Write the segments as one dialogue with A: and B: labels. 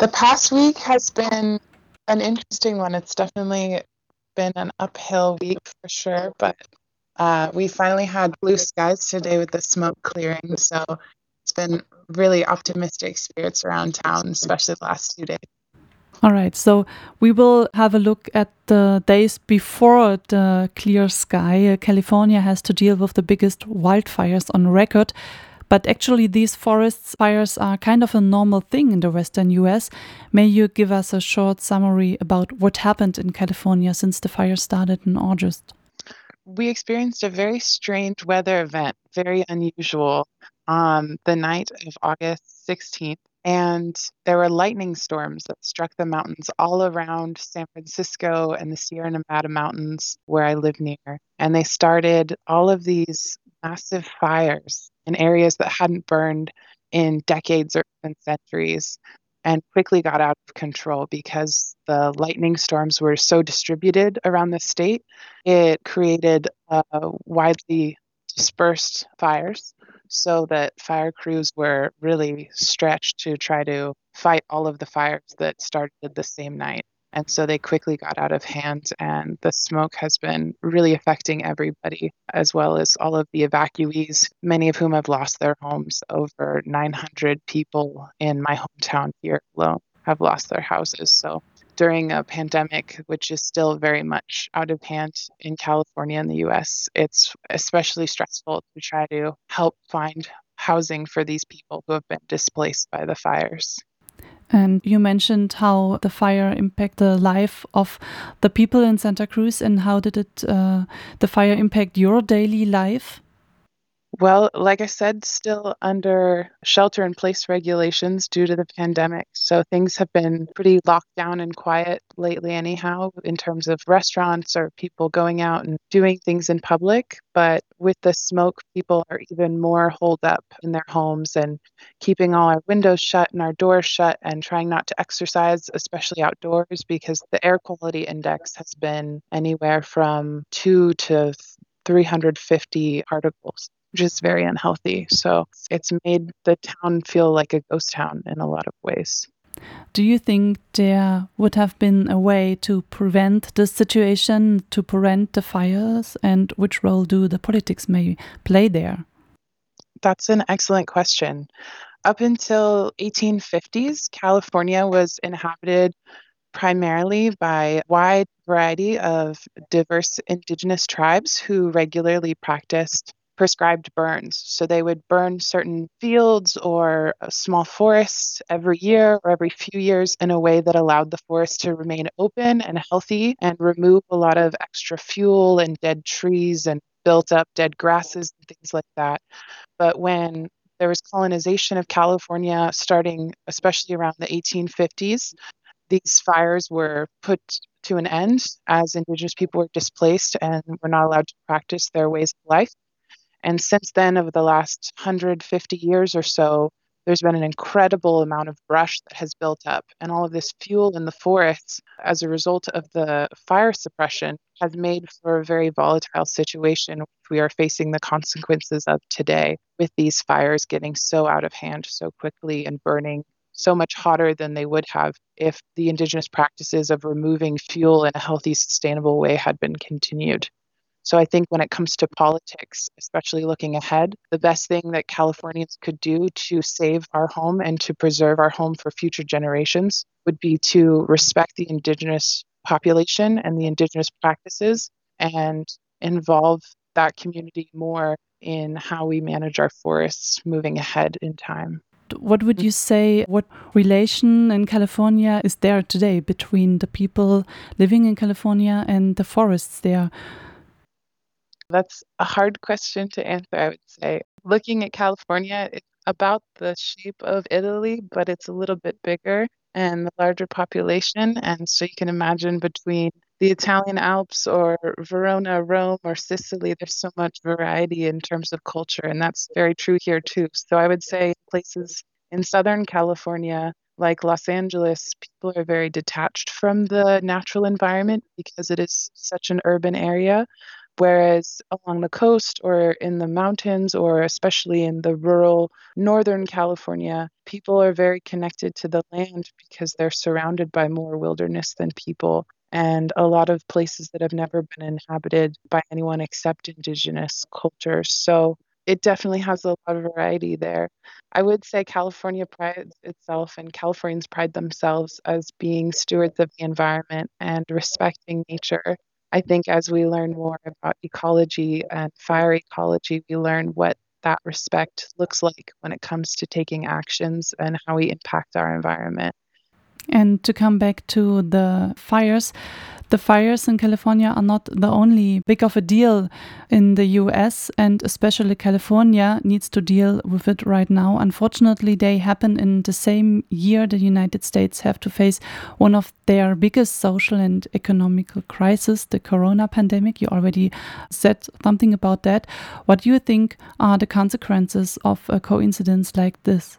A: The past week has been an interesting one. It's definitely been an uphill week for sure, but uh, we finally had blue skies today with the smoke clearing. So it's been really optimistic spirits around town, especially the last two days.
B: All right, so we will have a look at the days before the clear sky. California has to deal with the biggest wildfires on record. But actually, these forest fires are kind of a normal thing in the western US. May you give us a short summary about what happened in California since the fire started in August?
A: We experienced a very strange weather event, very unusual, on the night of August 16th. And there were lightning storms that struck the mountains all around San Francisco and the Sierra Nevada mountains where I live near. And they started all of these massive fires in areas that hadn't burned in decades or even centuries and quickly got out of control because the lightning storms were so distributed around the state. It created uh, widely dispersed fires so that fire crews were really stretched to try to fight all of the fires that started the same night. And so they quickly got out of hand, and the smoke has been really affecting everybody, as well as all of the evacuees, many of whom have lost their homes. Over 900 people in my hometown here alone have lost their houses. So during a pandemic, which is still very much out of hand in California and the US, it's especially stressful to try to help find housing for these people who have been displaced by the fires.
B: And you mentioned how the fire impacted the life of the people in Santa Cruz, and how did it, uh, the fire impact your daily life?
A: Well, like I said, still under shelter in place regulations due to the pandemic. So things have been pretty locked down and quiet lately, anyhow, in terms of restaurants or people going out and doing things in public. But with the smoke, people are even more holed up in their homes and keeping all our windows shut and our doors shut and trying not to exercise, especially outdoors, because the air quality index has been anywhere from two to 350 particles which is very unhealthy. So it's made the town feel like a ghost town in a lot of ways.
B: Do you think there would have been a way to prevent this situation, to prevent the fires, and which role do the politics may play there?
A: That's an excellent question. Up until 1850s, California was inhabited primarily by a wide variety of diverse indigenous tribes who regularly practiced prescribed burns. So they would burn certain fields or uh, small forests every year or every few years in a way that allowed the forest to remain open and healthy and remove a lot of extra fuel and dead trees and built up dead grasses and things like that. But when there was colonization of California starting especially around the 1850s, these fires were put to an end as indigenous people were displaced and were not allowed to practice their ways of life. And since then, over the last 150 years or so, there's been an incredible amount of brush that has built up. And all of this fuel in the forests, as a result of the fire suppression, has made for a very volatile situation, we are facing the consequences of today, with these fires getting so out of hand so quickly and burning so much hotter than they would have if the indigenous practices of removing fuel in a healthy, sustainable way had been continued. So I think when it comes to politics, especially looking ahead, the best thing that Californians could do to save our home and to preserve our home for future generations would be to respect the indigenous population and the indigenous practices and involve that community more in how we manage our forests moving ahead in time.
B: What would you say? What relation in California is there today between the people living in California and the forests there?
A: That's a hard question to answer, I would say. Looking at California, it's about the shape of Italy, but it's a little bit bigger and the larger population. And so you can imagine between the Italian Alps or Verona, Rome, or Sicily, there's so much variety in terms of culture. And that's very true here, too. So I would say places in Southern California, like Los Angeles, people are very detached from the natural environment because it is such an urban area. Whereas along the coast or in the mountains, or especially in the rural northern California, people are very connected to the land because they're surrounded by more wilderness than people and a lot of places that have never been inhabited by anyone except indigenous cultures. So it definitely has a lot of variety there. I would say California prides itself and Californians pride themselves as being stewards of the environment and respecting nature. I think as we learn more about ecology and fire ecology, we learn what that respect looks like when it comes to taking actions and how we impact our environment.
B: And to come back to the fires, the fires in California are not the only big of a deal in the US, and especially California needs to deal with it right now. Unfortunately, they happen in the same year the United States have to face one of their biggest social and economical crises, the corona pandemic. You already said something about that. What do you think are the consequences of a coincidence like this?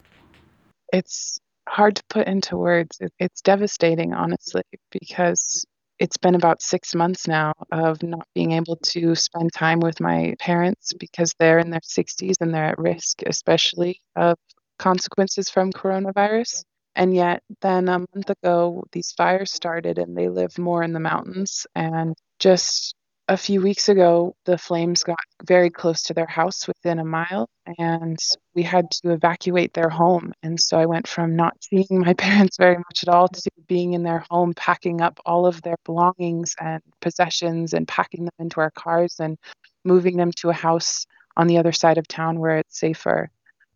A: It's hard to put into words. It's devastating, honestly, because it's been about six months now of not being able to spend time with my parents because they're in their 60s and they're at risk, especially of consequences from coronavirus. And yet, then a month ago, these fires started and they live more in the mountains. And just a few weeks ago, the flames got very close to their house within a mile, and we had to evacuate their home. And so I went from not seeing my parents very much at all to being in their home, packing up all of their belongings and possessions and packing them into our cars and moving them to a house on the other side of town where it's safer.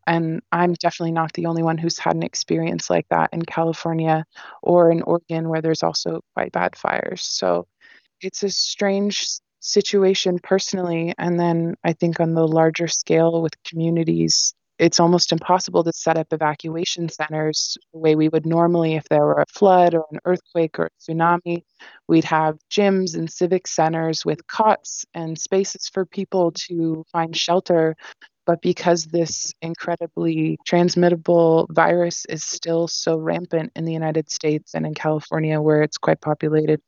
A: And I'm definitely not the only one who's had an experience like that in California or in Oregon, where there's also quite bad fires. So it's a strange situation personally. And then I think on the larger scale with communities, it's almost impossible to set up evacuation centers the way we would normally if there were a flood or an earthquake or a tsunami. We'd have gyms and civic centers with cots and spaces for people to find shelter. But because this incredibly transmittable virus is still so rampant in the United States and in California, where it's quite populated,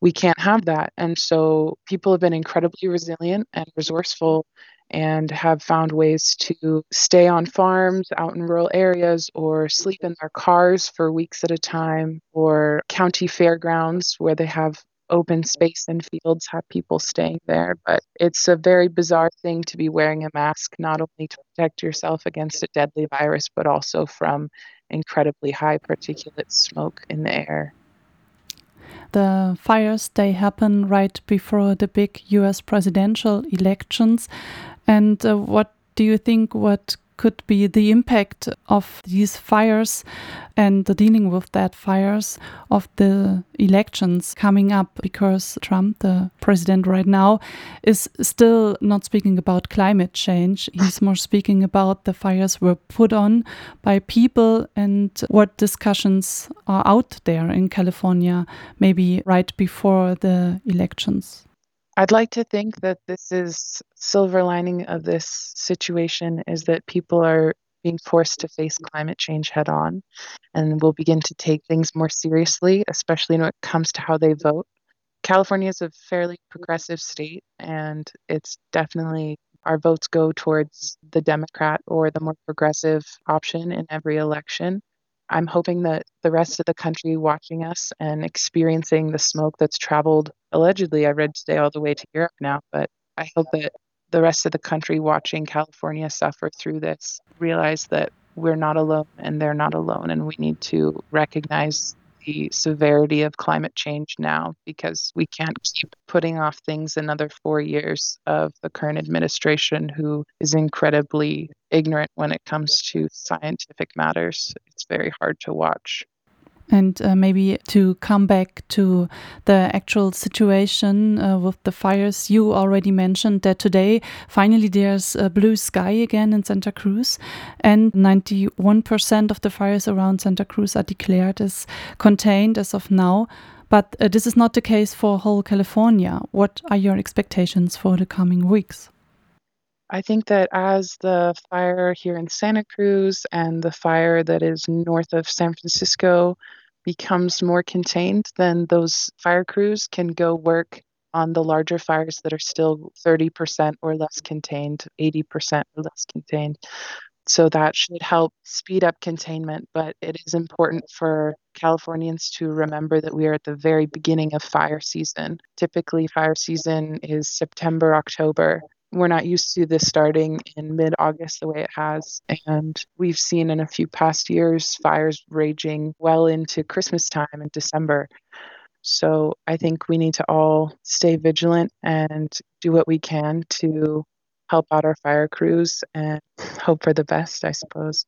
A: we can't have that. And so people have been incredibly resilient and resourceful and have found ways to stay on farms out in rural areas or sleep in their cars for weeks at a time or county fairgrounds where they have open space and fields have people staying there but it's a very bizarre thing to be wearing a mask not only to protect yourself against a deadly virus but also from incredibly high particulate smoke in the air
B: the fires they happen right before the big US presidential elections. And uh, what do you think what could be the impact of these fires and the dealing with that fires of the elections coming up because Trump, the president right now, is still not speaking about climate change. He's more speaking about the fires were put on by people and what discussions are out there in California, maybe right before the elections.
A: I'd like to think that this is silver lining of this situation is that people are being forced to face climate change head on and will begin to take things more seriously, especially when it comes to how they vote. California is a fairly progressive state, and it's definitely our votes go towards the Democrat or the more progressive option in every election. I'm hoping that the rest of the country watching us and experiencing the smoke that's traveled allegedly, I read today, all the way to Europe now, but I hope that the rest of the country watching California suffer through this realize that we're not alone and they're not alone, and we need to recognize the severity of climate change now because we can't keep putting off things another four years of the current administration who is incredibly ignorant when it comes to scientific matters. It's very hard to watch.
B: And uh, maybe to come back to the actual situation uh, with the fires, you already mentioned that today finally there's a blue sky again in Santa Cruz, and 91% of the fires around Santa Cruz are declared as contained as of now. But uh, this is not the case for whole California. What are your expectations for the coming weeks?
A: I think that as the fire here in Santa Cruz and the fire that is north of San Francisco becomes more contained, then those fire crews can go work on the larger fires that are still 30% or less contained, 80% or less contained. So that should help speed up containment. But it is important for Californians to remember that we are at the very beginning of fire season. Typically, fire season is September, October. We're not used to this starting in mid August the way it has. And we've seen in a few past years fires raging well into Christmas time in December. So I think we need to all stay vigilant and do what we can to help out our fire crews and hope for the best, I suppose.